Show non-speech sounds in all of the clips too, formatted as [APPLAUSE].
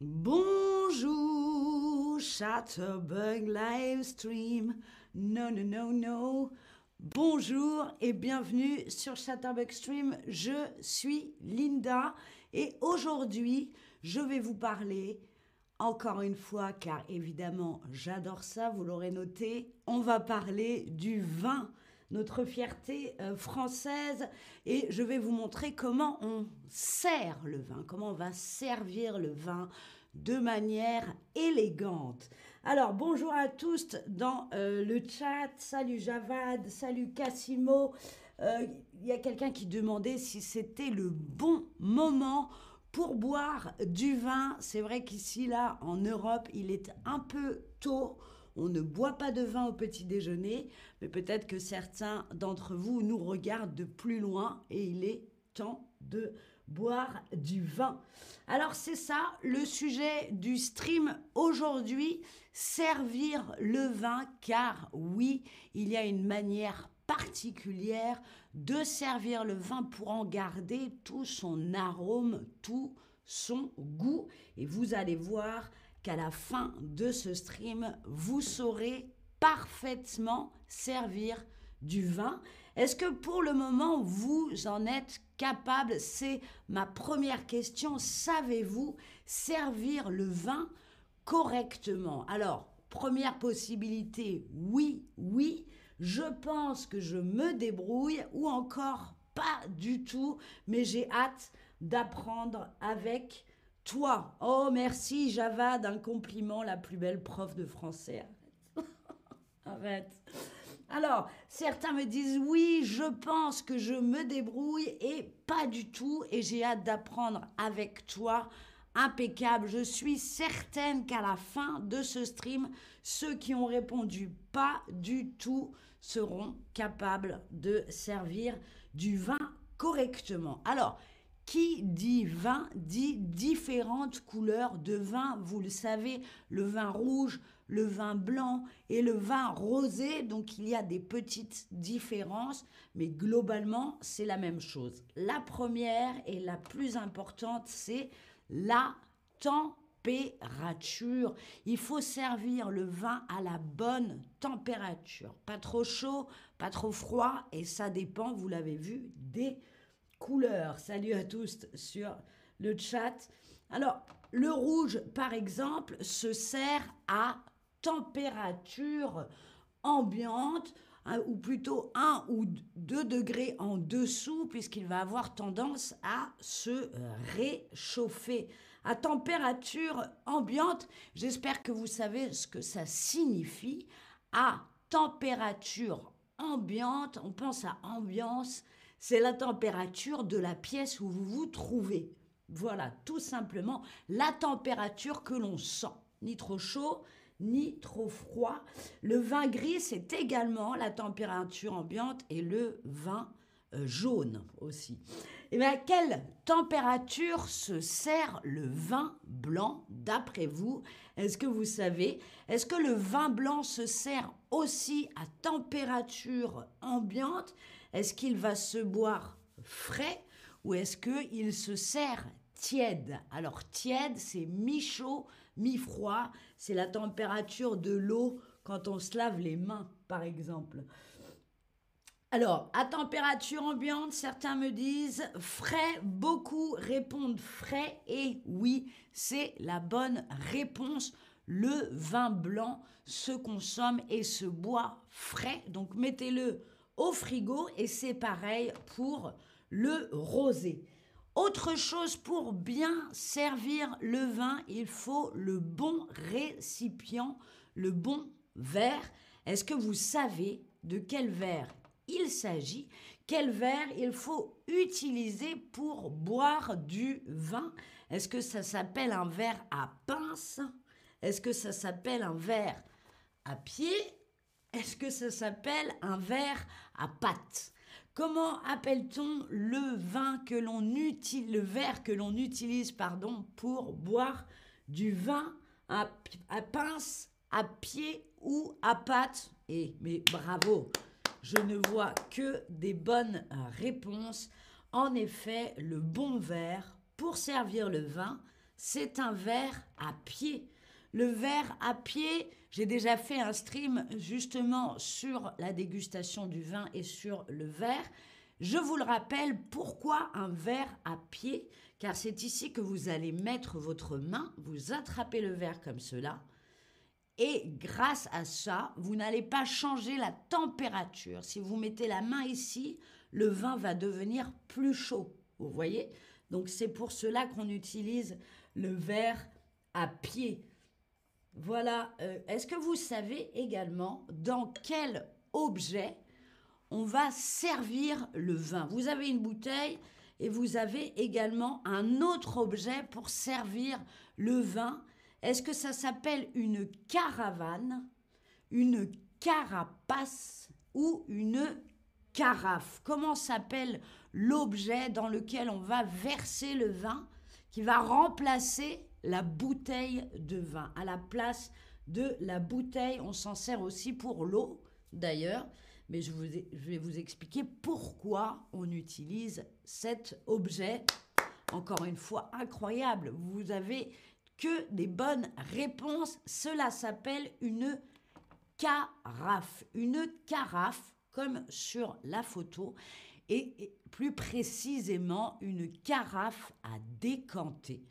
Bonjour, Chatterbug Livestream. Non, non, non, non. Bonjour et bienvenue sur Chatterbug Stream. Je suis Linda et aujourd'hui, je vais vous parler, encore une fois, car évidemment, j'adore ça, vous l'aurez noté, on va parler du vin notre fierté euh, française et je vais vous montrer comment on sert le vin, comment on va servir le vin de manière élégante. Alors bonjour à tous dans euh, le chat, salut Javad, salut Cassimo. Euh, il y a quelqu'un qui demandait si c'était le bon moment pour boire du vin. C'est vrai qu'ici, là, en Europe, il est un peu tôt on ne boit pas de vin au petit déjeuner, mais peut-être que certains d'entre vous nous regardent de plus loin et il est temps de boire du vin. Alors c'est ça le sujet du stream aujourd'hui, servir le vin, car oui, il y a une manière particulière de servir le vin pour en garder tout son arôme, tout son goût. Et vous allez voir, la fin de ce stream, vous saurez parfaitement servir du vin. Est-ce que pour le moment, vous en êtes capable? C'est ma première question. Savez-vous servir le vin correctement? Alors, première possibilité, oui, oui. Je pense que je me débrouille ou encore pas du tout, mais j'ai hâte d'apprendre avec toi, oh merci Java d'un compliment, la plus belle prof de français. [LAUGHS] Arrête. Alors, certains me disent oui, je pense que je me débrouille et pas du tout, et j'ai hâte d'apprendre avec toi. Impeccable, je suis certaine qu'à la fin de ce stream, ceux qui ont répondu pas du tout seront capables de servir du vin correctement. Alors, qui dit vin dit différentes couleurs de vin. Vous le savez, le vin rouge, le vin blanc et le vin rosé. Donc il y a des petites différences, mais globalement c'est la même chose. La première et la plus importante, c'est la température. Il faut servir le vin à la bonne température. Pas trop chaud, pas trop froid, et ça dépend, vous l'avez vu, des couleurs. Salut à tous sur le chat. Alors, le rouge, par exemple, se sert à température ambiante, hein, ou plutôt 1 ou 2 degrés en dessous, puisqu'il va avoir tendance à se réchauffer. À température ambiante, j'espère que vous savez ce que ça signifie. À température ambiante, on pense à ambiance, c'est la température de la pièce où vous vous trouvez. Voilà, tout simplement la température que l'on sent. Ni trop chaud, ni trop froid. Le vin gris, c'est également la température ambiante et le vin euh, jaune aussi. Et eh bien, à quelle température se sert le vin blanc d'après vous? Est-ce que vous savez? Est-ce que le vin blanc se sert aussi à température ambiante est-ce qu'il va se boire frais ou est-ce qu'il se sert tiède? Alors tiède, c'est mi-chaud, mi-froid. C'est la température de l'eau quand on se lave les mains, par exemple. Alors, à température ambiante, certains me disent frais, beaucoup répondent frais et oui, c'est la bonne réponse. Le vin blanc se consomme et se boit frais, donc mettez-le frigo et c'est pareil pour le rosé. Autre chose pour bien servir le vin, il faut le bon récipient, le bon verre. Est-ce que vous savez de quel verre il s'agit? Quel verre il faut utiliser pour boire du vin? Est-ce que ça s'appelle un verre à pince? Est-ce que ça s'appelle un verre à pied? Est-ce que ça s'appelle un verre à pâte? Comment appelle-t-on le vin que l'on utilise, verre que l'on utilise, pardon, pour boire du vin à, pince, à pied ou à pâte? Et mais bravo, je ne vois que des bonnes réponses. En effet, le bon verre pour servir le vin, c'est un verre à pied. Le verre à pied, j'ai déjà fait un stream justement sur la dégustation du vin et sur le verre. Je vous le rappelle, pourquoi un verre à pied? Car c'est ici que vous allez mettre votre main, vous attrapez le verre comme cela, et grâce à ça, vous n'allez pas changer la température. Si vous mettez la main ici, le vin va devenir plus chaud. Vous voyez? Donc c'est pour cela qu'on utilise le verre à pied. Voilà. Euh, est-ce que vous savez également dans quel objet on va servir le vin? Vous avez une bouteille et vous avez également un autre objet pour servir le vin est-ce que ça s'appelle une caravane, une carapace ou une carafe? Comment s'appelle l'objet dans lequel on va verser le vin qui va remplacer la bouteille de vin À la place de la bouteille, on s'en sert aussi pour l'eau d'ailleurs, mais je, vais vous expliquer pourquoi on utilise cet objet. Encore une fois, incroyable. Vous avez que des bonnes réponses. Cela s'appelle une carafe. Une carafe, comme sur la photo, et plus précisément une carafe à décanter.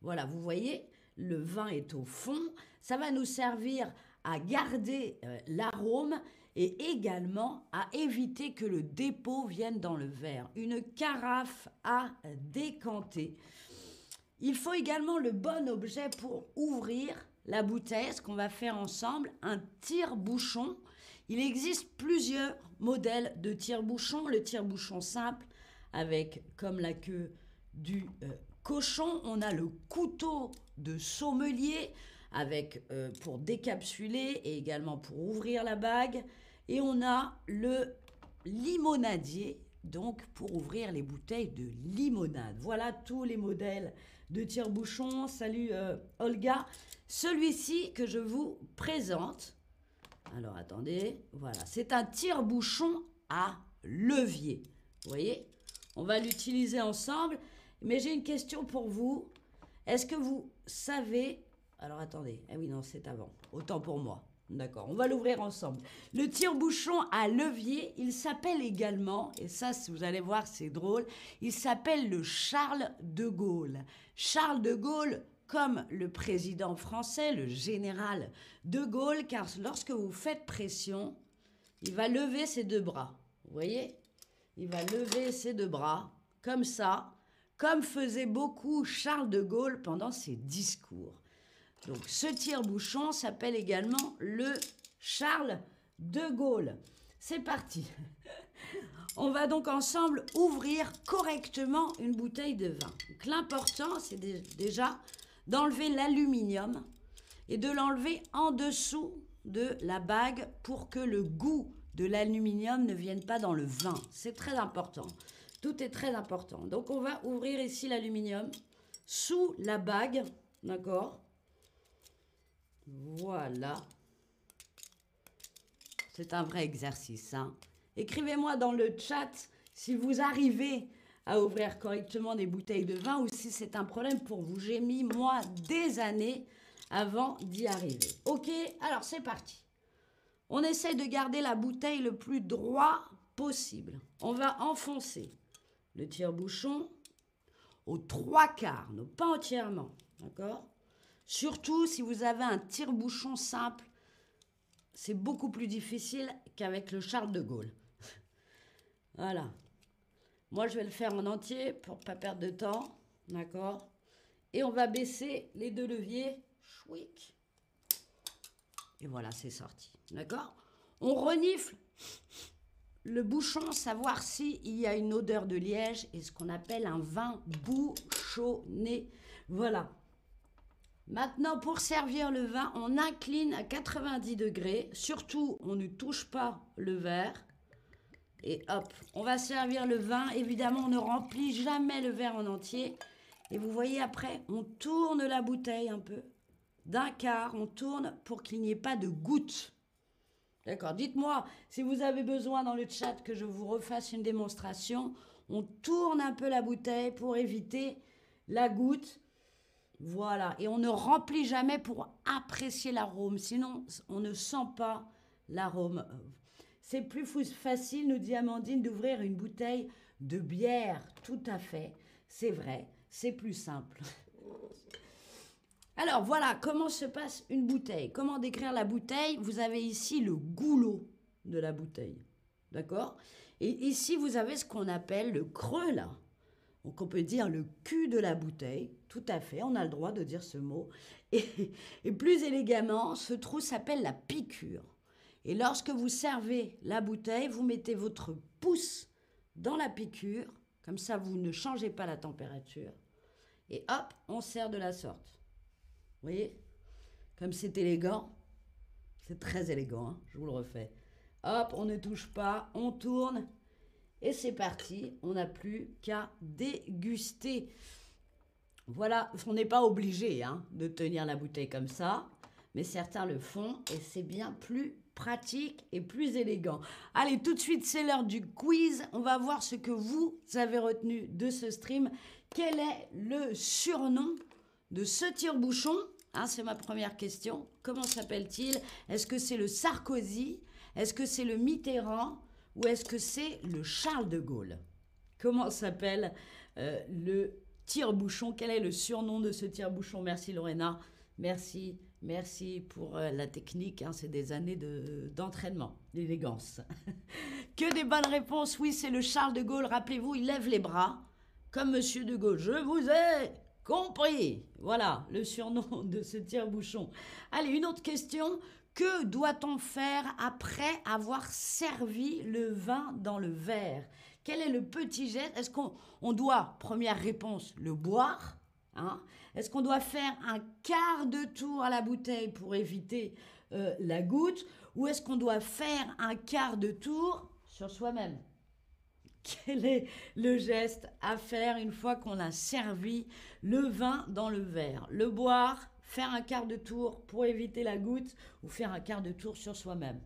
Voilà, vous voyez, le vin est au fond. Ça va nous servir à garder euh, l'arôme et également à éviter que le dépôt vienne dans le verre. Une carafe à décanter. Il faut également le bon objet pour ouvrir la bouteille, ce qu'on va faire ensemble, un tire-bouchon. Il existe plusieurs modèles de tire-bouchon. Le tire-bouchon simple avec comme la queue du euh, cochon. On a le couteau de sommelier avec euh, pour décapsuler et également pour ouvrir la bague. Et on a le limonadier, donc pour ouvrir les bouteilles de limonade. Voilà tous les modèles de tire-bouchon. Salut euh, Olga. Celui-ci que je vous présente. Alors attendez, voilà, c'est un tire-bouchon à levier. Vous voyez? On va l'utiliser ensemble. Mais j'ai une question pour vous. Est-ce que vous savez... Alors attendez, ah oui non, c'est avant. Autant pour moi. D'accord, on va l'ouvrir ensemble. Le tire-bouchon à levier, il s'appelle également, et ça, vous allez voir, c'est drôle, il s'appelle le Charles de Gaulle. Charles de Gaulle, comme le président français, le général de Gaulle, car lorsque vous faites pression, il va lever ses deux bras. Vous voyez? Il va lever ses deux bras, comme ça, comme faisait beaucoup Charles de Gaulle pendant ses discours. Donc ce tire-bouchon s'appelle également le Charles de Gaulle. C'est parti. [LAUGHS] On va donc ensemble ouvrir correctement une bouteille de vin. l'important, c'est déjà d'enlever l'aluminium et de l'enlever en dessous de la bague pour que le goût de l'aluminium ne vienne pas dans le vin. C'est très important. Tout est très important. Donc on va ouvrir ici l'aluminium sous la bague, d'accord? Voilà. C'est un vrai exercice. Hein. Écrivez-moi dans le chat si vous arrivez à ouvrir correctement des bouteilles de vin ou si c'est un problème pour vous. J'ai mis, moi, des années avant d'y arriver. Ok, alors c'est parti. On essaie de garder la bouteille le plus droit possible. On va enfoncer le tire-bouchon aux trois quarts, non pas entièrement. D'accord? Surtout si vous avez un tire-bouchon simple, c'est beaucoup plus difficile qu'avec le Charles de Gaulle. [LAUGHS] voilà. Moi, je vais le faire en entier pour pas perdre de temps. D'accord? Et on va baisser les deux leviers. Chouic. Et voilà, c'est sorti. D'accord? On renifle le bouchon, savoir s'il y a une odeur de liège et ce qu'on appelle un vin bouchonné. Voilà. Maintenant, pour servir le vin, on incline à 90 degrés. Surtout, on ne touche pas le verre. Et hop, on va servir le vin. Évidemment, on ne remplit jamais le verre en entier. Et vous voyez après, on tourne la bouteille un peu. D'un quart, on tourne pour qu'il n'y ait pas de gouttes. D'accord Dites-moi si vous avez besoin dans le chat que je vous refasse une démonstration. On tourne un peu la bouteille pour éviter la goutte. Voilà, et on ne remplit jamais pour apprécier l'arôme, sinon on ne sent pas l'arôme. C'est plus facile, nous dit Amandine, d'ouvrir une bouteille de bière, tout à fait, c'est vrai, c'est plus simple. Alors voilà, comment se passe une bouteille Comment décrire la bouteille? Vous avez ici le goulot de la bouteille. D'accord? Et ici, vous avez ce qu'on appelle le creux, là. Donc on peut dire le cul de la bouteille. Tout à fait, on a le droit de dire ce mot. Et, et plus élégamment, ce trou s'appelle la piqûre. Et lorsque vous servez la bouteille, vous mettez votre pouce dans la piqûre. Comme ça, vous ne changez pas la température. Et hop, on sert de la sorte. Vous voyez Comme c'est élégant. C'est très élégant, hein, je vous le refais. Hop, on ne touche pas, on tourne. Et c'est parti, on n'a plus qu'à déguster. Voilà, on n'est pas obligé hein, de tenir la bouteille comme ça, mais certains le font et c'est bien plus pratique et plus élégant. Allez, tout de suite, c'est l'heure du quiz. On va voir ce que vous avez retenu de ce stream. Quel est le surnom de ce tire-bouchon hein, C'est ma première question. Comment s'appelle-t-il? Est-ce que c'est le Sarkozy? Est-ce que c'est le Mitterrand? Ou est-ce que c'est le Charles de Gaulle? Comment s'appelle euh, le tire-bouchon? Quel est le surnom de ce tire-bouchon? Merci Lorena. Merci, merci pour euh, la technique. Hein, c'est des années d'entraînement, d'élégance. [LAUGHS] que des bonnes réponses. Oui, c'est le Charles de Gaulle. Rappelez-vous, il lève les bras comme Monsieur de Gaulle. Je vous ai Compris. Voilà le surnom [LAUGHS] de ce tire-bouchon. Allez, une autre question. Que doit-on faire après avoir servi le vin dans le verre? Quel est le petit geste? Est-ce qu'on doit, première réponse, le boire hein? Est-ce qu'on doit faire un quart de tour à la bouteille pour éviter euh, la goutte? Ou est-ce qu'on doit faire un quart de tour sur soi-même? Quel est le geste à faire une fois qu'on a servi le vin dans le verre? Le boire, faire un quart de tour pour éviter la goutte ou faire un quart de tour sur soi-même?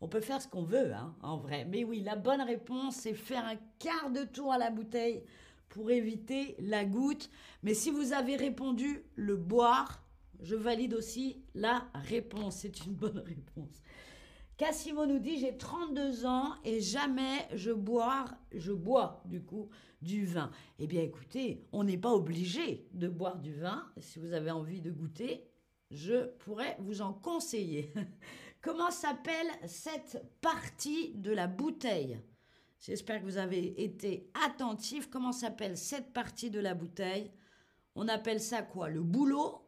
On peut faire ce qu'on veut, hein, en vrai. Mais oui, la bonne réponse, c'est faire un quart de tour à la bouteille pour éviter la goutte. Mais si vous avez répondu le boire, je valide aussi la réponse. C'est une bonne [LAUGHS] réponse. Cassimo nous dit j'ai 32 ans et jamais je bois, je bois du coup du vin. Eh bien écoutez, on n'est pas obligé de boire du vin. Si vous avez envie de goûter, je pourrais vous en conseiller. [LAUGHS] Comment s'appelle cette partie de la bouteille? J'espère que vous avez été attentif. Comment s'appelle cette partie de la bouteille? On appelle ça quoi? Le boulot?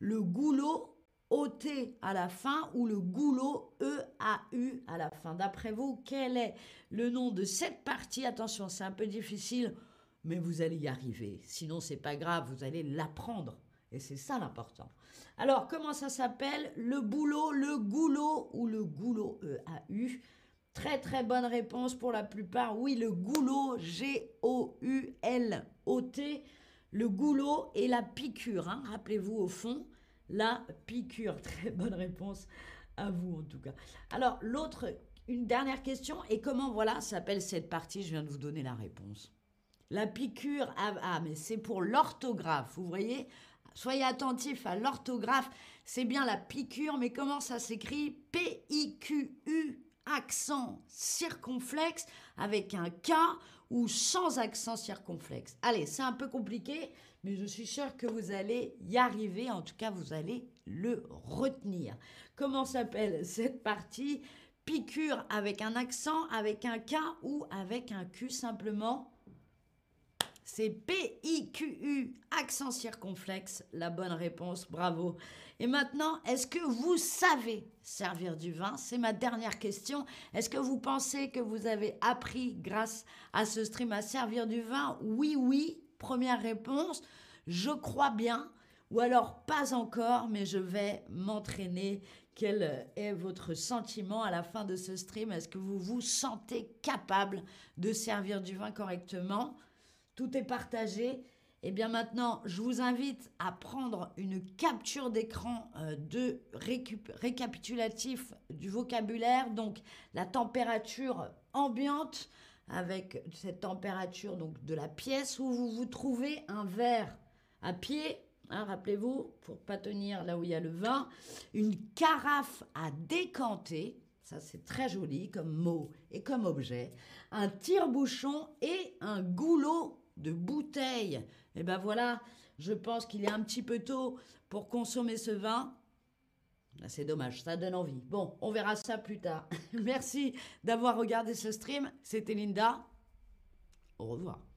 Le goulot? OT à la fin ou le goulot E-A-U à la fin. D'après vous, quel est le nom de cette partie? Attention, c'est un peu difficile, mais vous allez y arriver. Sinon, c'est pas grave, vous allez l'apprendre. Et c'est ça l'important. Alors, comment ça s'appelle? Le boulot, le goulot ou le goulot E-A-U Très très bonne réponse pour la plupart. Oui, le goulot, G-O-U-L-O-T. Le goulot et la piqûre, hein. rappelez-vous au fond la piqûre. [LAUGHS] Très bonne réponse à vous en tout cas. Alors l'autre, une dernière question, et comment voilà s'appelle cette partie? Je viens de vous donner la réponse. La piqûre, ah, ah mais c'est pour l'orthographe, vous voyez? Soyez attentifs à l'orthographe, c'est bien la piqûre, mais comment ça s'écrit? P-I-Q-U, accent circonflexe, avec un K ou sans accent circonflexe. Allez, c'est un peu compliqué, mais je suis sûre que vous allez y arriver, en tout cas vous allez le retenir. Comment s'appelle [LAUGHS] cette partie? Piqûre avec un accent, avec un K ou avec un Q simplement? C'est P-I-Q-U, accent circonflexe, la bonne réponse, bravo. Et maintenant, est-ce que vous savez servir du vin? C'est ma dernière question. Est-ce que vous pensez que vous avez appris grâce à ce stream à servir du vin? Oui, oui, Première réponse, je crois bien, ou alors pas encore, mais je vais m'entraîner. Quel est votre sentiment à la fin de ce stream? Est-ce que vous vous sentez capable de servir du vin correctement? Tout est partagé. Et eh bien maintenant, je vous invite à prendre une capture d'écran euh, de récapitulatif du vocabulaire, donc la température ambiante, avec cette température donc de la pièce où vous vous trouvez un verre à pied, hein, rappelez-vous, pour pas tenir là où il y a le vin, une carafe à décanter, ça c'est très joli comme mot et comme objet, un tire-bouchon et un goulot de bouteille. Et ben voilà, je pense qu'il est un petit peu tôt pour consommer ce vin. Ah, c'est dommage, ça donne envie. Bon, on verra ça plus tard. [LAUGHS] Merci d'avoir regardé ce stream. C'était Linda. Au revoir.